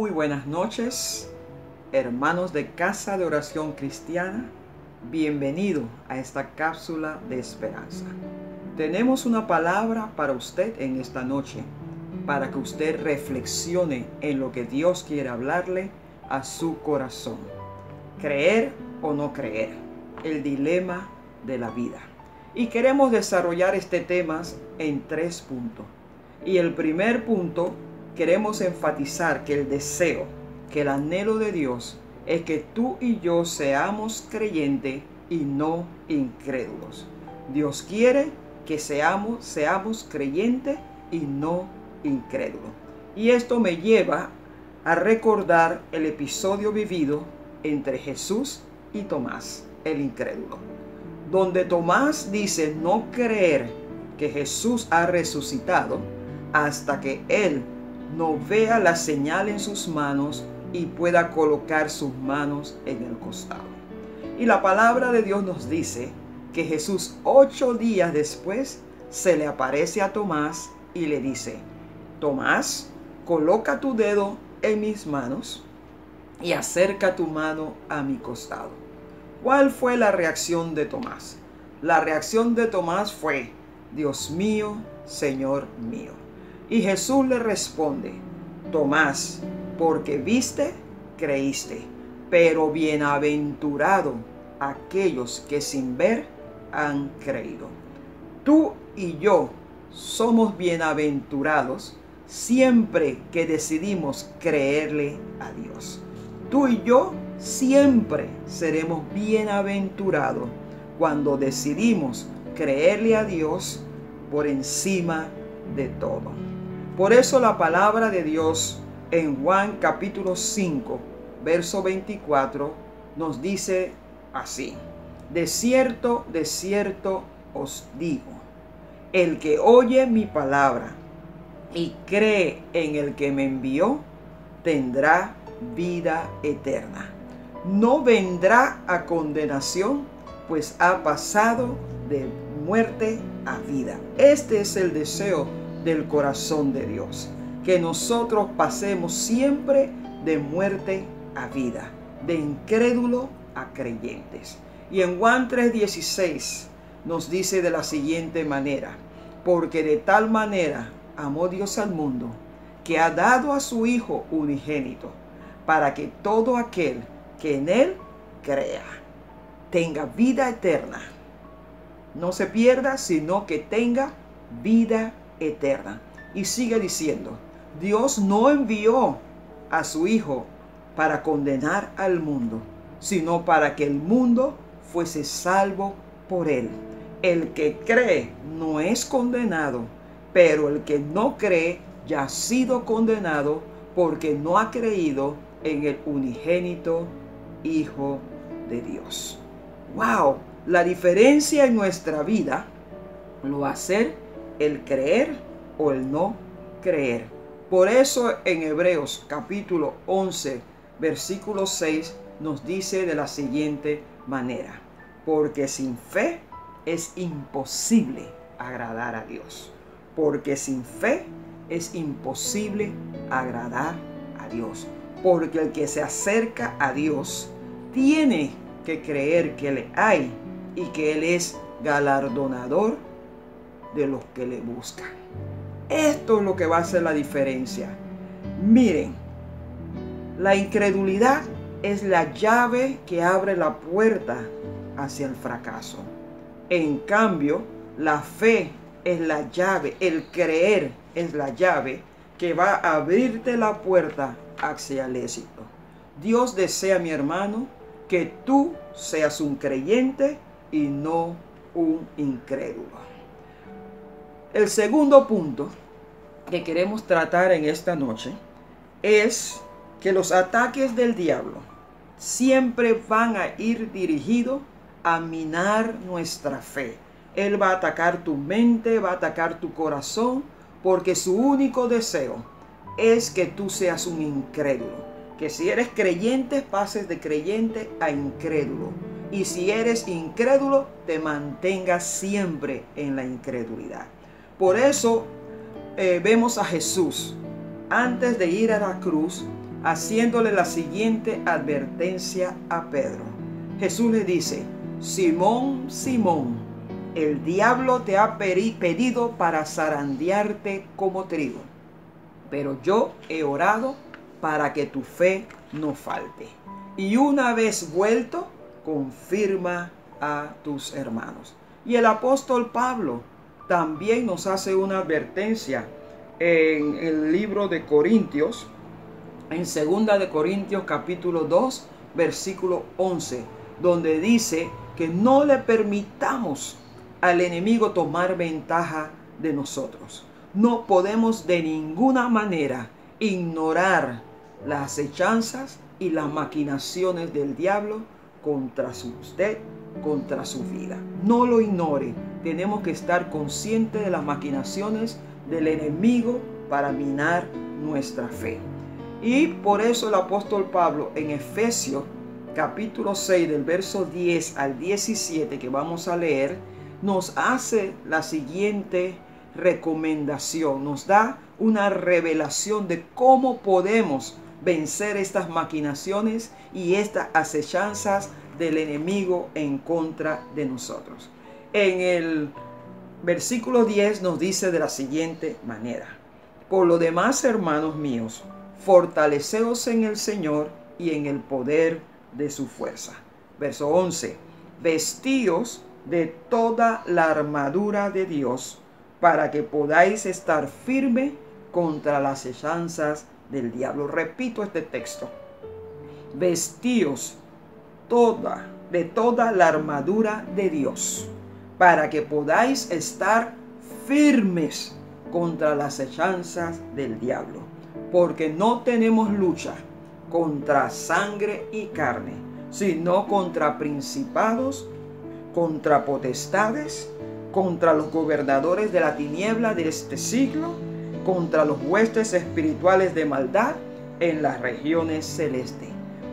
Muy buenas noches, hermanos de Casa de Oración Cristiana. Bienvenido a esta cápsula de esperanza. Tenemos una palabra para usted en esta noche, para que usted reflexione en lo que Dios quiere hablarle a su corazón. Creer o no creer, el dilema de la vida. Y queremos desarrollar este tema en tres puntos. Y el primer punto, queremos enfatizar que el deseo, que el anhelo de Dios es que tú y yo seamos creyentes y no incrédulos. Dios quiere que seamos, seamos creyentes y no incrédulos. Y esto me lleva a recordar el episodio vivido entre Jesús y Tomás, el incrédulo, donde Tomás dice no creer que Jesús ha resucitado hasta que él no vea la señal en sus manos y pueda colocar sus manos en el costado. Y la palabra de Dios nos dice que Jesús ocho días después se le aparece a Tomás y le dice, Tomás, coloca tu dedo en mis manos y acerca tu mano a mi costado. ¿Cuál fue la reacción de Tomás? La reacción de Tomás fue, Dios mío, Señor mío. Y Jesús le responde, Tomás, porque viste, creíste, pero bienaventurado aquellos que sin ver han creído. Tú y yo somos bienaventurados siempre que decidimos creerle a Dios. Tú y yo siempre seremos bienaventurados cuando decidimos creerle a Dios por encima de todo. Por eso la palabra de Dios en Juan capítulo 5, verso 24 nos dice así. De cierto, de cierto os digo, el que oye mi palabra y cree en el que me envió, tendrá vida eterna. No vendrá a condenación, pues ha pasado de muerte a vida. Este es el deseo del corazón de Dios. Que nosotros pasemos siempre de muerte a vida, de incrédulo a creyentes. Y en Juan 3:16 nos dice de la siguiente manera, porque de tal manera amó Dios al mundo, que ha dado a su Hijo unigénito, para que todo aquel que en Él crea tenga vida eterna. No se pierda, sino que tenga vida eterna. Y sigue diciendo, Dios no envió a su Hijo para condenar al mundo, sino para que el mundo fuese salvo por él. El que cree no es condenado, pero el que no cree ya ha sido condenado porque no ha creído en el unigénito Hijo de Dios. ¡Wow! La diferencia en nuestra vida lo va a el creer o el no creer. Por eso en Hebreos capítulo 11, versículo 6 nos dice de la siguiente manera, porque sin fe es imposible agradar a Dios. Porque sin fe es imposible agradar a Dios. Porque el que se acerca a Dios tiene que creer que le hay y que Él es galardonador de los que le buscan. Esto es lo que va a hacer la diferencia. Miren, la incredulidad es la llave que abre la puerta hacia el fracaso. En cambio, la fe es la llave, el creer es la llave que va a abrirte la puerta hacia el éxito. Dios desea, mi hermano, que tú seas un creyente y no un incrédulo. El segundo punto que queremos tratar en esta noche es que los ataques del diablo siempre van a ir dirigidos a minar nuestra fe. Él va a atacar tu mente, va a atacar tu corazón, porque su único deseo es que tú seas un incrédulo. Que si eres creyente, pases de creyente a incrédulo. Y si eres incrédulo, te mantengas siempre en la incredulidad. Por eso eh, vemos a Jesús, antes de ir a la cruz, haciéndole la siguiente advertencia a Pedro. Jesús le dice, Simón, Simón, el diablo te ha pedido para zarandearte como trigo, pero yo he orado para que tu fe no falte. Y una vez vuelto, confirma a tus hermanos. Y el apóstol Pablo también nos hace una advertencia en el libro de Corintios, en segunda de Corintios capítulo 2, versículo 11, donde dice que no le permitamos al enemigo tomar ventaja de nosotros. No podemos de ninguna manera ignorar las acechanzas y las maquinaciones del diablo contra usted, contra su vida. No lo ignore. Tenemos que estar conscientes de las maquinaciones del enemigo para minar nuestra fe. Y por eso el apóstol Pablo en Efesios capítulo 6 del verso 10 al 17 que vamos a leer, nos hace la siguiente recomendación, nos da una revelación de cómo podemos vencer estas maquinaciones y estas acechanzas del enemigo en contra de nosotros. En el versículo 10 nos dice de la siguiente manera, por lo demás, hermanos míos, fortaleceos en el Señor y en el poder de su fuerza. Verso 11, vestíos de toda la armadura de Dios para que podáis estar firme contra las hechanzas del diablo. Repito este texto. Vestíos toda, de toda la armadura de Dios, para que podáis estar firmes contra las hechanzas del diablo. Porque no tenemos lucha contra sangre y carne, sino contra principados, contra potestades, contra los gobernadores de la tiniebla de este siglo, contra los huestes espirituales de maldad en las regiones celestes.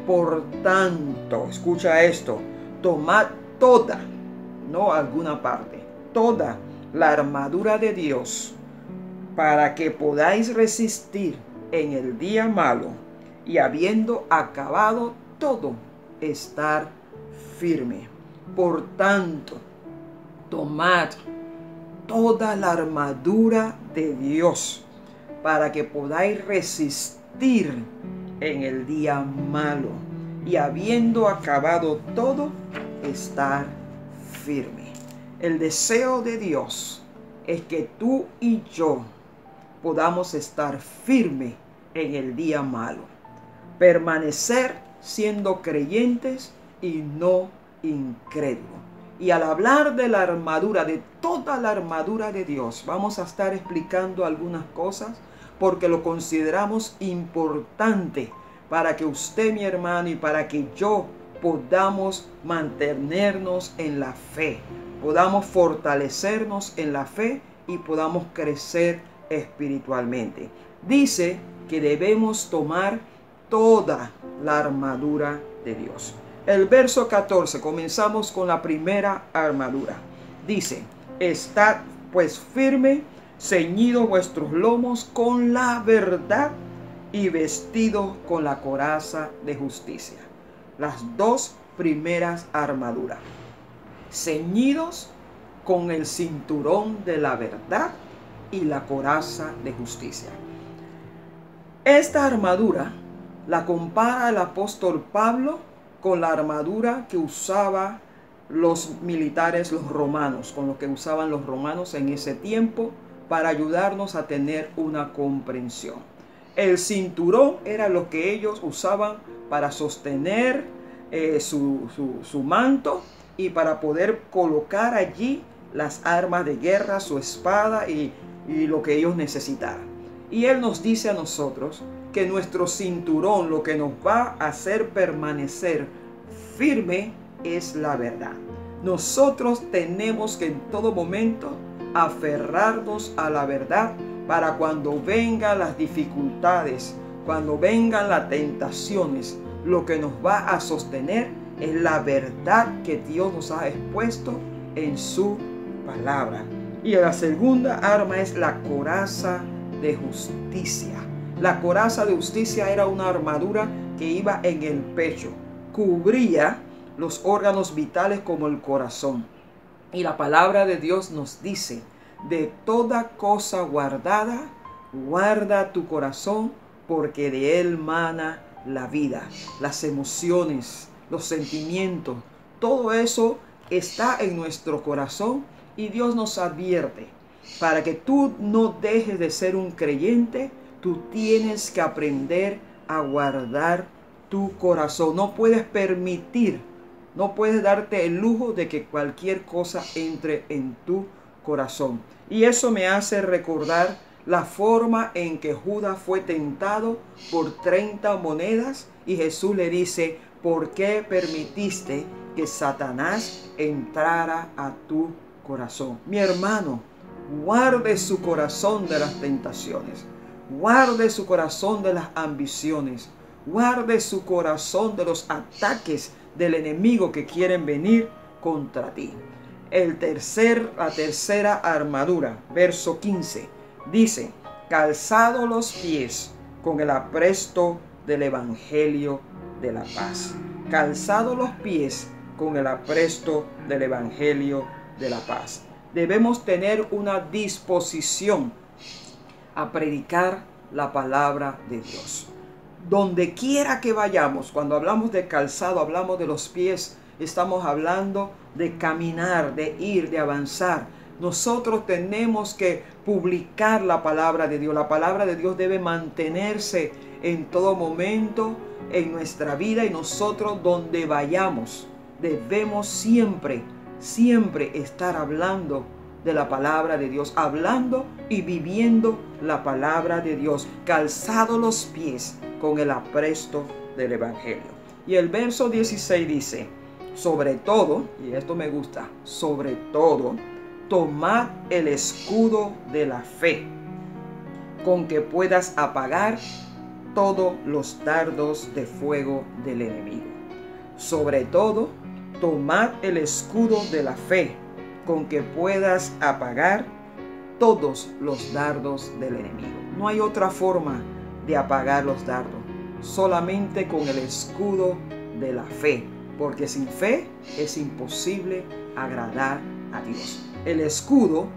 Por tanto, escucha esto, tomad toda, no alguna parte, toda la armadura de Dios para que podáis resistir en el día malo y habiendo acabado todo, estar firme. Por tanto, tomad toda la armadura de Dios para que podáis resistir en el día malo y habiendo acabado todo, estar El deseo de Dios es que tú y yo podamos estar firme en el día malo. Permanecer siendo creyentes y no incrédulos. Y al hablar de la armadura, de toda la armadura de Dios, vamos a estar explicando algunas cosas porque lo consideramos importante para que usted, mi hermano, y para que yo podamos mantenernos en la fe, podamos fortalecernos en la fe y podamos crecer espiritualmente. Dice que debemos tomar toda la armadura de Dios. El verso 14, comenzamos con la primera armadura. Dice, estad pues firme, ceñidos vuestros lomos con la verdad y vestidos con la coraza de justicia. Las dos primeras armaduras. Ceñidos con el cinturón de la verdad y la coraza de justicia. Esta armadura la compara el apóstol Pablo con la armadura que usaba los militares, los romanos, con lo que usaban los romanos en ese tiempo para ayudarnos a tener una comprensión. El cinturón era lo que ellos usaban para sostener eh, su, su manto y para poder colocar allí las armas de guerra, su espada y, lo que ellos necesitaran. Y Él nos dice a nosotros que nuestro cinturón, lo que nos va a hacer permanecer firme, es la verdad. Nosotros tenemos que en todo momento aferrarnos a la verdad para cuando vengan las dificultades, cuando vengan las tentaciones, lo que nos va a sostener es la verdad que Dios nos ha expuesto en su palabra. Y la segunda arma es la coraza de justicia. La coraza de justicia era una armadura que iba en el pecho, cubría los órganos vitales como el corazón. Y la palabra de Dios nos dice, de toda cosa guardada, guarda tu corazón, porque de él mana la vida, las emociones, los sentimientos, todo eso está en nuestro corazón y Dios nos advierte, para que tú no dejes de ser un creyente, tú tienes que aprender a guardar tu corazón. No puedes permitir, no puedes darte el lujo de que cualquier cosa entre en tu corazón. Y eso me hace recordar la forma en que Judas fue tentado por 30 monedas y Jesús le dice, ¿por qué permitiste que Satanás entrara a tu corazón? Mi hermano, guarde su corazón de las tentaciones, guarde su corazón de las ambiciones, guarde su corazón de los ataques del enemigo que quieren venir contra ti. El tercer, la tercera armadura, verso 15 Dice, calzado los pies con el apresto del Evangelio de la paz. Calzado los pies con el apresto del Evangelio de la paz. Debemos tener una disposición a predicar la palabra de Dios. Donde quiera que vayamos, cuando hablamos de calzado, hablamos de los pies, estamos hablando de caminar, de ir, de avanzar. Nosotros tenemos que publicar la palabra de Dios. La palabra de Dios debe mantenerse en todo momento en nuestra vida y nosotros donde vayamos debemos siempre, siempre estar hablando de la palabra de Dios, hablando y viviendo la palabra de Dios, calzado los pies con el apresto del Evangelio. Y el verso 16 dice, sobre todo, y esto me gusta, sobre todo, tomad el escudo de la fe, con que puedas apagar todos los dardos de fuego del enemigo. Sobre todo, tomad el escudo de la fe, con que puedas apagar todos los dardos del enemigo. No hay otra forma de apagar los dardos, solamente con el escudo de la fe, porque sin fe es imposible agradar a Dios el escudo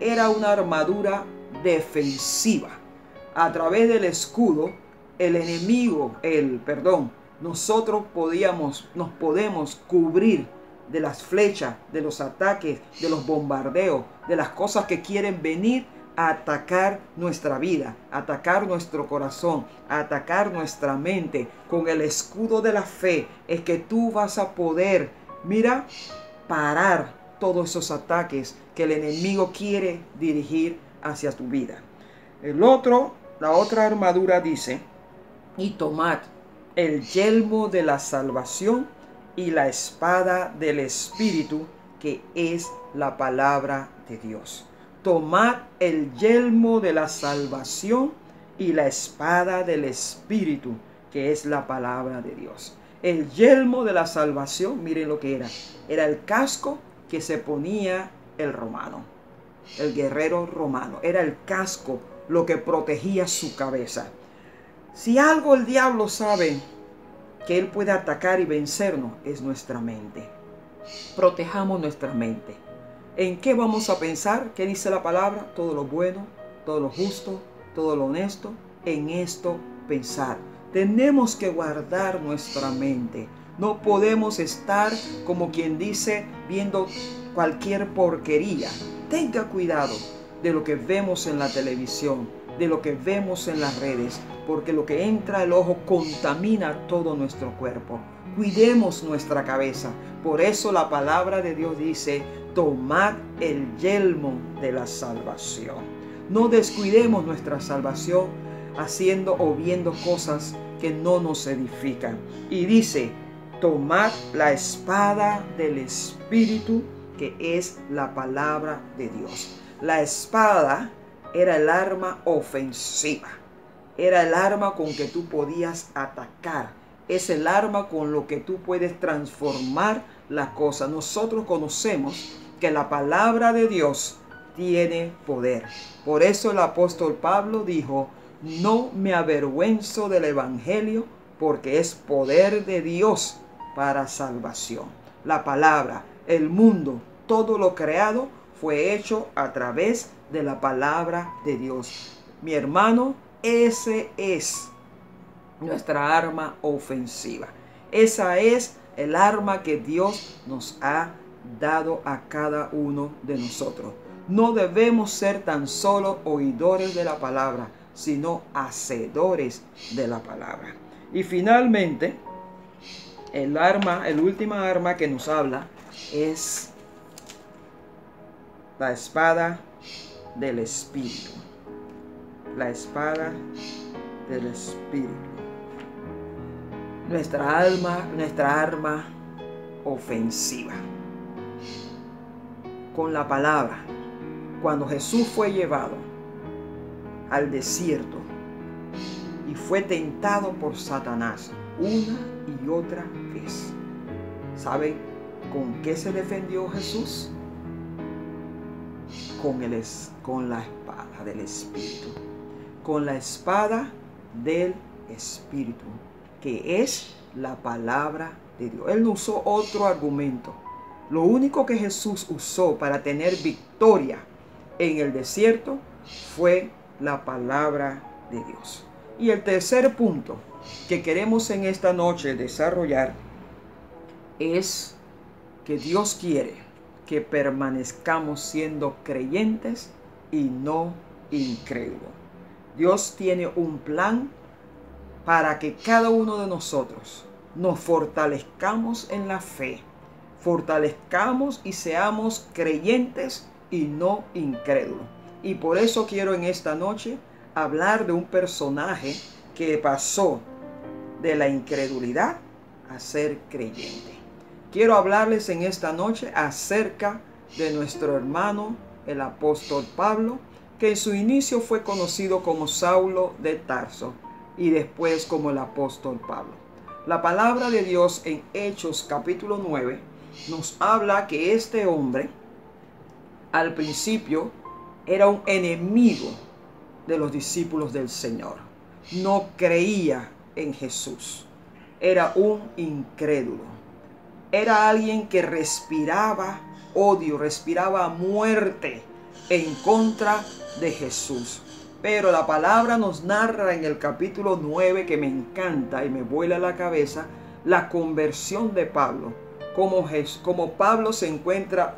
era una armadura defensiva. A través del escudo, el enemigo, el perdón, nosotros podíamos, nos podemos cubrir de las flechas, de los ataques, de los bombardeos, de las cosas que quieren venir atacar nuestra vida, atacar nuestro corazón, atacar nuestra mente. Con el escudo de la fe es que tú vas a poder, mira, parar todos esos ataques que el enemigo quiere dirigir hacia tu vida. El otro, la otra armadura dice, y tomad el yelmo de la salvación y la espada del Espíritu, que es la palabra de Dios. Tomad el yelmo de la salvación y la espada del Espíritu, que es la palabra de Dios. El yelmo de la salvación, miren lo que era. Era el casco que se ponía el romano, el guerrero romano. Era el casco lo que protegía su cabeza. Si algo el diablo sabe que él puede atacar y vencernos, es nuestra mente. Protejamos nuestra mente. ¿En qué vamos a pensar? ¿Qué dice la palabra? Todo lo bueno, todo lo justo, todo lo honesto. En esto pensar. Tenemos que guardar nuestra mente. No podemos estar como quien dice viendo cualquier porquería. Tenga cuidado de lo que vemos en la televisión, de lo que vemos en las redes, porque lo que entra al ojo contamina todo nuestro cuerpo. Cuidemos nuestra cabeza. Por eso la palabra de Dios dice, tomad el yelmo de la salvación. No descuidemos nuestra salvación haciendo o viendo cosas que no nos edifican. Y dice, tomad la espada del Espíritu, que es la palabra de Dios. La espada era el arma ofensiva, era el arma con que tú podías atacar, es el arma con lo que tú puedes transformar la cosa. Nosotros conocemos que la palabra de Dios tiene poder. Por eso el apóstol Pablo dijo, no me avergüenzo del Evangelio porque es poder de Dios para salvación. La palabra, el mundo, todo lo creado fue hecho a través de la palabra de Dios. Mi hermano, ese es nuestra arma ofensiva. Esa es el arma que Dios nos ha dado a cada uno de nosotros. No debemos ser tan solo oidores de la palabra, sino hacedores de la palabra. Y finalmente, el arma, el última arma que nos habla es la espada del Espíritu. La espada del Espíritu. Nuestra alma, nuestra arma ofensiva. Con la palabra, cuando Jesús fue llevado al desierto y fue tentado por Satanás una y otra vez. ¿Sabe con qué se defendió Jesús? Con, el, con la espada del Espíritu. Con la espada del Espíritu, que es la palabra de Dios. Él no usó otro argumento. Lo único que Jesús usó para tener victoria en el desierto fue la palabra de Dios. Y el tercer punto que queremos en esta noche desarrollar es que Dios quiere que permanezcamos siendo creyentes y no incrédulos. Dios tiene un plan para que cada uno de nosotros nos fortalezcamos en la fe, fortalezcamos y seamos creyentes y no incrédulos. Y por eso quiero en esta noche hablar de un personaje que pasó de la incredulidad a ser creyente. Quiero hablarles en esta noche acerca de nuestro hermano, el apóstol Pablo, que en su inicio fue conocido como Saulo de Tarso y después como el apóstol Pablo. La palabra de Dios en Hechos capítulo 9 nos habla que este hombre al principio era un enemigo de los discípulos del Señor. No creía en Jesús. Era un incrédulo. Era alguien que respiraba odio, respiraba muerte en contra de Jesús. Pero la palabra nos narra en el capítulo 9 que me encanta y me vuela la cabeza la conversión de Pablo. Como, como Pablo se encuentra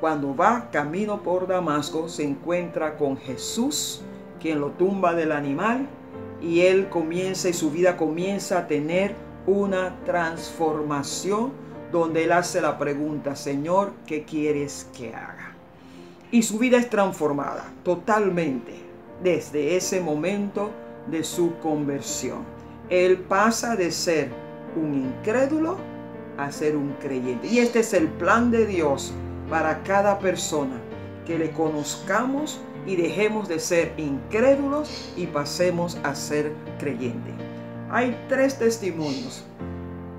cuando va camino por Damasco, se encuentra con Jesús, quien lo tumba del animal, y él comienza y su vida comienza a tener una transformación donde él hace la pregunta, Señor, ¿qué quieres que haga? Y su vida es transformada totalmente desde ese momento de su conversión. Él pasa de ser un incrédulo a ser un creyente. Y este es el plan de Dios para cada persona, que le conozcamos y dejemos de ser incrédulos y pasemos a ser creyentes. Hay tres testimonios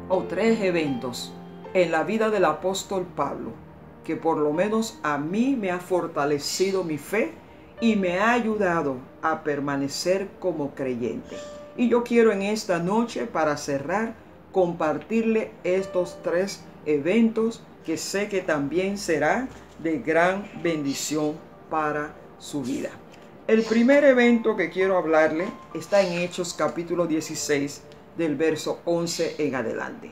o tres eventos en la vida del apóstol Pablo que por lo menos a mí me ha fortalecido mi fe y me ha ayudado a permanecer como creyente. Y yo quiero en esta noche, para cerrar, compartirle estos tres eventos que sé que también será de gran bendición para su vida. El primer evento que quiero hablarle está en Hechos capítulo 16 del verso 11 en adelante.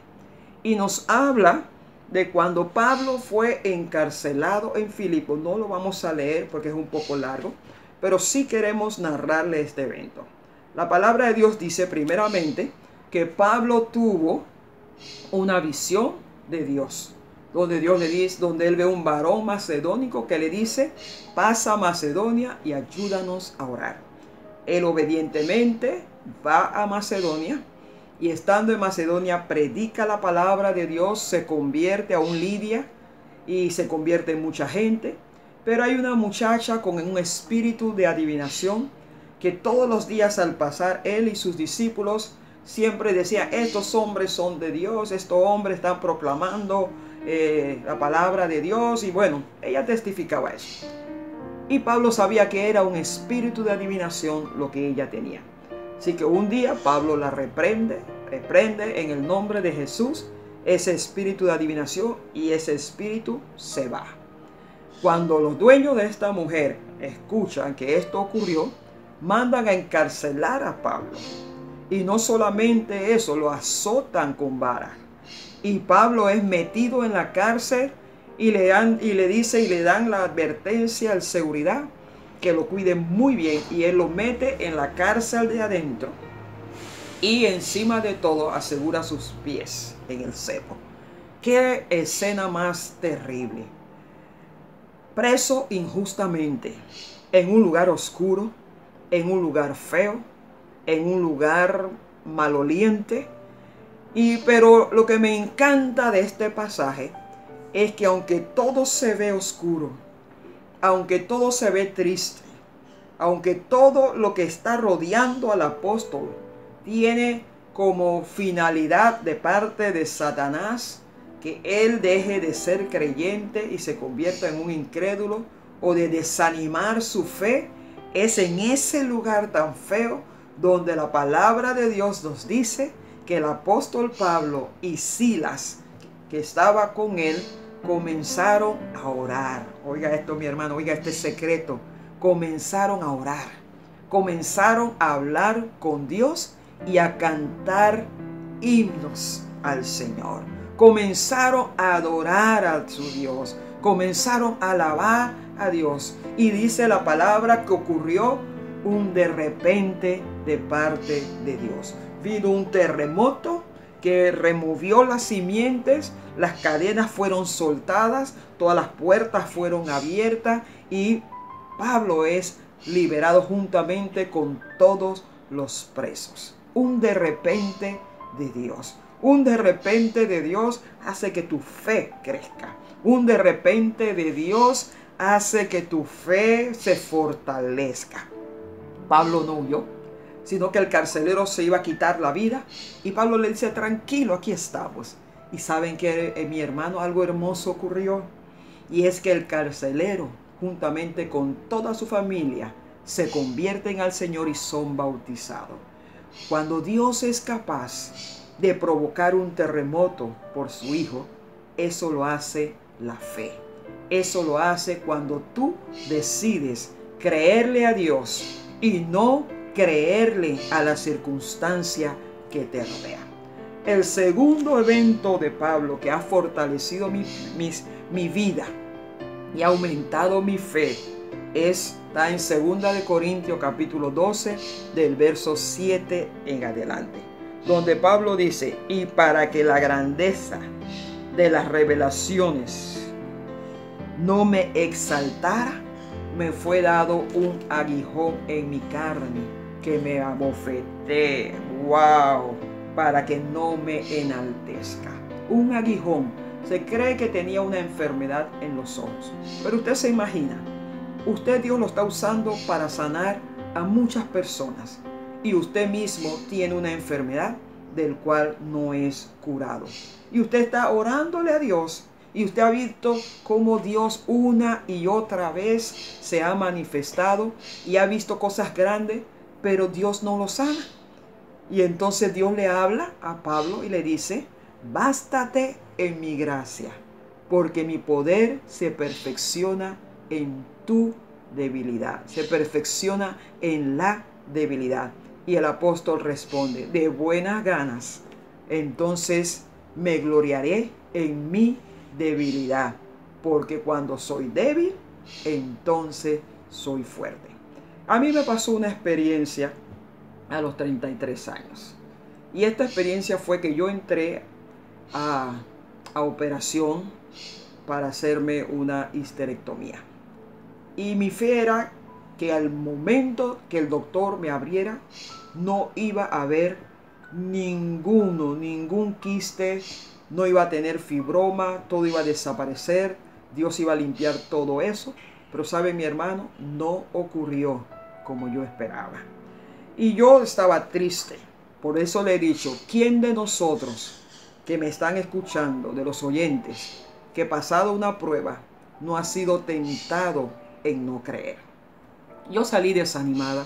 Y nos habla de cuando Pablo fue encarcelado en Filipo. No lo vamos a leer porque es un poco largo, pero sí queremos narrarle este evento. La palabra de Dios dice primeramente que Pablo tuvo una visión de Dios donde Dios le dice, donde él ve un varón macedónico que le dice, pasa a Macedonia y ayúdanos a orar. Él obedientemente va a Macedonia y estando en Macedonia predica la palabra de Dios, se convierte a un Lidia y se convierte en mucha gente. Pero hay una muchacha con un espíritu de adivinación que todos los días al pasar él y sus discípulos siempre decía, estos hombres son de Dios, estos hombres están proclamando eh, la palabra de Dios y bueno, ella testificaba eso. Y Pablo sabía que era un espíritu de adivinación lo que ella tenía. Así que un día Pablo la reprende, reprende en el nombre de Jesús ese espíritu de adivinación y ese espíritu se va. Cuando los dueños de esta mujer escuchan que esto ocurrió, mandan a encarcelar a Pablo. Y no solamente eso, lo azotan con varas. Y Pablo es metido en la cárcel y le, dan, y le dice y le dan la advertencia al seguridad que lo cuide muy bien. Y él lo mete en la cárcel de adentro. Y encima de todo asegura sus pies en el cepo. Qué escena más terrible. Preso injustamente en un lugar oscuro, en un lugar feo, en un lugar maloliente. Y pero lo que me encanta de este pasaje es que aunque todo se ve oscuro, aunque todo se ve triste, aunque todo lo que está rodeando al apóstol tiene como finalidad de parte de Satanás que él deje de ser creyente y se convierta en un incrédulo o de desanimar su fe, es en ese lugar tan feo donde la palabra de Dios nos dice que el apóstol Pablo y Silas, que estaba con él, comenzaron a orar. Oiga esto, mi hermano, oiga este secreto. Comenzaron a orar. Comenzaron a hablar con Dios y a cantar himnos al Señor. Comenzaron a adorar a su Dios. Comenzaron a alabar a Dios. Y dice la palabra que ocurrió un de repente de parte de Dios. Vino un terremoto que removió las simientes, las cadenas fueron soltadas, todas las puertas fueron abiertas y Pablo es liberado juntamente con todos los presos. Un de repente de Dios. Un de repente de Dios hace que tu fe crezca. Un de repente de Dios hace que tu fe se fortalezca. Pablo no huyó, sino que el carcelero se iba a quitar la vida y Pablo le dice, tranquilo, aquí estamos. Y saben que eh, mi hermano algo hermoso ocurrió y es que el carcelero, juntamente con toda su familia, se convierten al Señor y son bautizados. Cuando Dios es capaz de provocar un terremoto por su Hijo, eso lo hace la fe. Eso lo hace cuando tú decides creerle a Dios y no creerle a la circunstancia que te rodea. El segundo evento de Pablo que ha fortalecido mi, mi vida y aumentado mi fe está en 2 de Corintios capítulo 12 del verso 7 en adelante, donde Pablo dice, "Y para que la grandeza de las revelaciones no me exaltara, me fue dado un aguijón en mi carne que me abofeté. ¡Wow! Para que no me enaltezca. Un aguijón. Se cree que tenía una enfermedad en los ojos. Pero usted se imagina, usted Dios lo está usando para sanar a muchas personas. Y usted mismo tiene una enfermedad del cual no es curado. Y usted está orándole a Dios y usted ha visto cómo Dios una y otra vez se ha manifestado y ha visto cosas grandes, pero Dios no lo sana. Y entonces Dios le habla a Pablo y le dice, bástate en mi gracia, porque mi poder se perfecciona en tu debilidad, se perfecciona en la debilidad. Y el apóstol responde, de buenas ganas, entonces me gloriaré en mi debilidad, porque cuando soy débil, entonces soy fuerte. A mí me pasó una experiencia a los 33 años. Y esta experiencia fue que yo entré a, a operación para hacerme una histerectomía. Y mi fe era que al momento que el doctor me abriera, no iba a haber ninguno, ningún quiste, no iba a tener fibroma, todo iba a desaparecer, Dios iba a limpiar todo eso. Pero sabe mi hermano, no ocurrió como yo esperaba. Y yo estaba triste. Por eso le he dicho, ¿quién de nosotros que me están escuchando, de los oyentes, que pasado una prueba, no ha sido tentado en no creer? Yo salí desanimada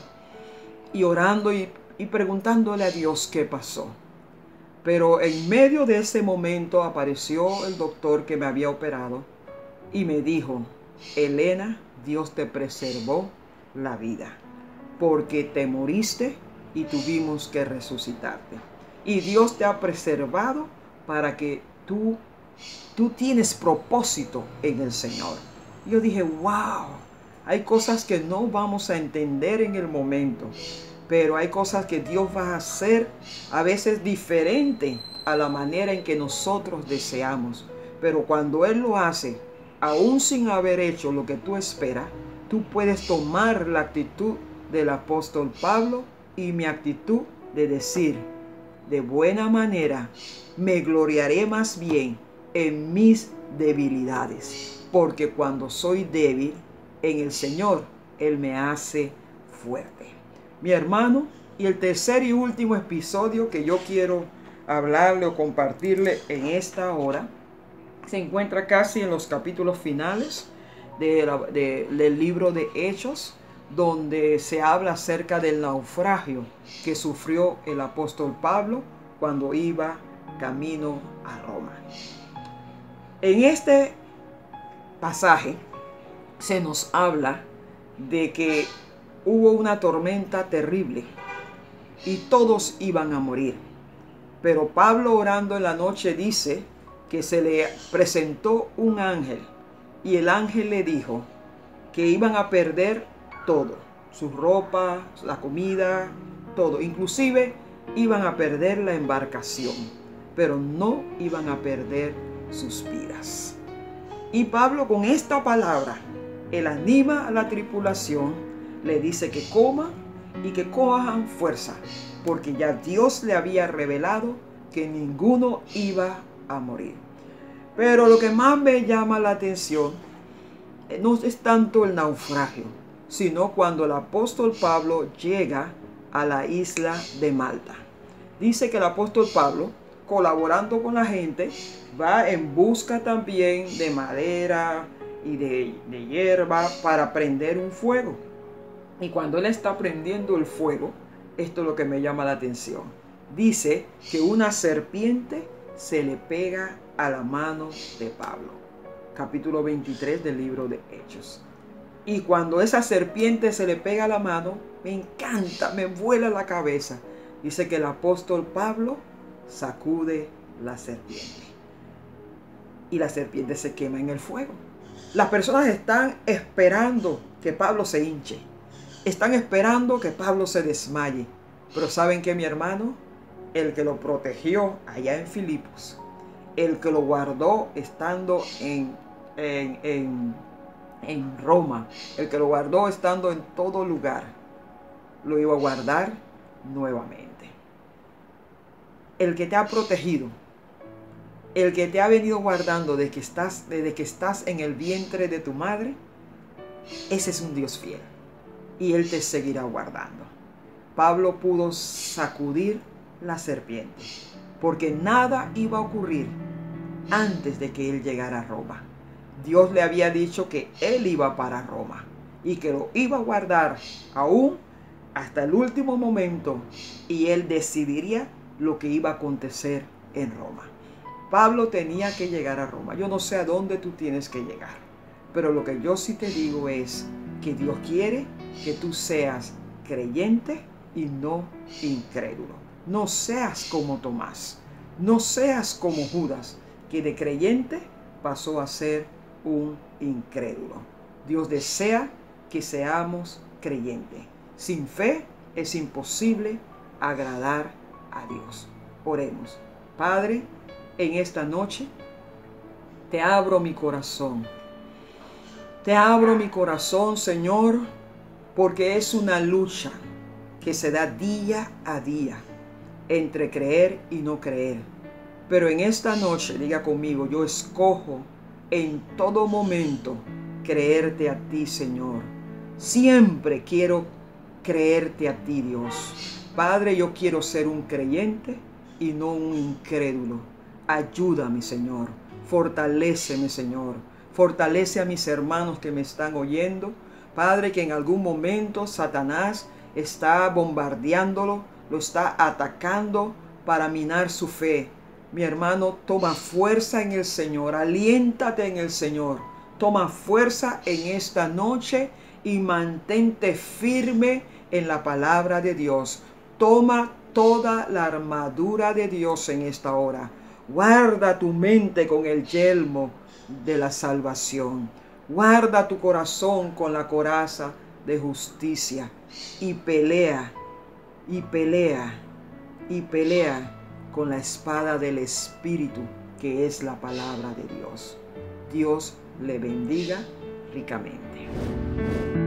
y orando y y preguntándole a Dios qué pasó. Pero en medio de ese momento apareció el doctor que me había operado y me dijo, Elena, Dios te preservó la vida, porque te moriste y tuvimos que resucitarte. Y Dios te ha preservado para que tú, tú tienes propósito en el Señor. Yo dije, wow, hay cosas que no vamos a entender en el momento, pero hay cosas que Dios va a hacer a veces diferente a la manera en que nosotros deseamos. Pero cuando Él lo hace, aún sin haber hecho lo que tú esperas, tú puedes tomar la actitud del apóstol Pablo y mi actitud de decir, de buena manera, me gloriaré más bien en mis debilidades, porque cuando soy débil en el Señor, Él me hace fuerte. Mi hermano, y el tercer y último episodio que yo quiero hablarle o compartirle en esta hora, se encuentra casi en los capítulos finales del libro de Hechos, donde se habla acerca del naufragio que sufrió el apóstol Pablo cuando iba camino a Roma. En este pasaje se nos habla de que hubo una tormenta terrible y todos iban a morir. Pero Pablo orando en la noche dice que se le presentó un ángel y el ángel le dijo que iban a perder todo, su ropa, la comida, todo. Inclusive iban a perder la embarcación, pero no iban a perder sus vidas. Y Pablo con esta palabra, él anima a la tripulación, le dice que coma y que cojan fuerza, porque ya Dios le había revelado que ninguno iba a morir. Pero lo que más me llama la atención eh, no es tanto el naufragio, sino cuando el apóstol Pablo llega a la isla de Malta. Dice que el apóstol Pablo, colaborando con la gente, va en busca también de madera y de, de hierba para prender un fuego. Y cuando él está prendiendo el fuego, esto es lo que me llama la atención. Dice que una serpiente se le pega a la mano de Pablo. Capítulo 23 del libro de Hechos. Y cuando esa serpiente se le pega a la mano, me encanta, me vuela la cabeza. Dice que el apóstol Pablo sacude la serpiente. Y la serpiente se quema en el fuego. Las personas están esperando que Pablo se hinche. Están esperando que Pablo se desmaye. Pero ¿saben que mi hermano? El que lo protegió allá en Filipos, el que lo guardó estando en, en, en en Roma, el que lo guardó estando en todo lugar, lo iba a guardar nuevamente. El que te ha protegido, el que te ha venido guardando desde que estás, desde que estás en el vientre de tu madre, ese es un Dios fiel y Él te seguirá guardando. Pablo pudo sacudir la serpiente porque nada iba a ocurrir antes de que Él llegara a Roma. Dios le había dicho que él iba para Roma y que lo iba a guardar aún hasta el último momento y él decidiría lo que iba a acontecer en Roma. Pablo tenía que llegar a Roma. Yo no sé a dónde tú tienes que llegar, pero lo que yo sí te digo es que Dios quiere que tú seas creyente y no incrédulo. No seas como Tomás, no seas como Judas, que de creyente pasó a ser un incrédulo. Dios desea que seamos creyentes. Sin fe es imposible agradar a Dios. Oremos. Padre, en esta noche te abro mi corazón. Te abro mi corazón, Señor, porque es una lucha que se da día a día entre creer y no creer. Pero en esta noche, diga conmigo, yo escojo en todo momento creerte a ti, Señor. Siempre quiero creerte a ti, Dios. Padre, yo quiero ser un creyente y no un incrédulo. Ayúdame, Señor. Fortaléceme, Señor. Fortalece a mis hermanos que me están oyendo. Padre, que en algún momento Satanás está bombardeándolo lo está atacando para minar su fe. Mi hermano, toma fuerza en el Señor, aliéntate en el Señor, toma fuerza en esta noche y mantente firme en la palabra de Dios. Toma toda la armadura de Dios en esta hora. Guarda tu mente con el yelmo de la salvación. Guarda tu corazón con la coraza de justicia y pelea, y pelea, y pelea con la espada del Espíritu, que es la palabra de Dios. Dios le bendiga ricamente.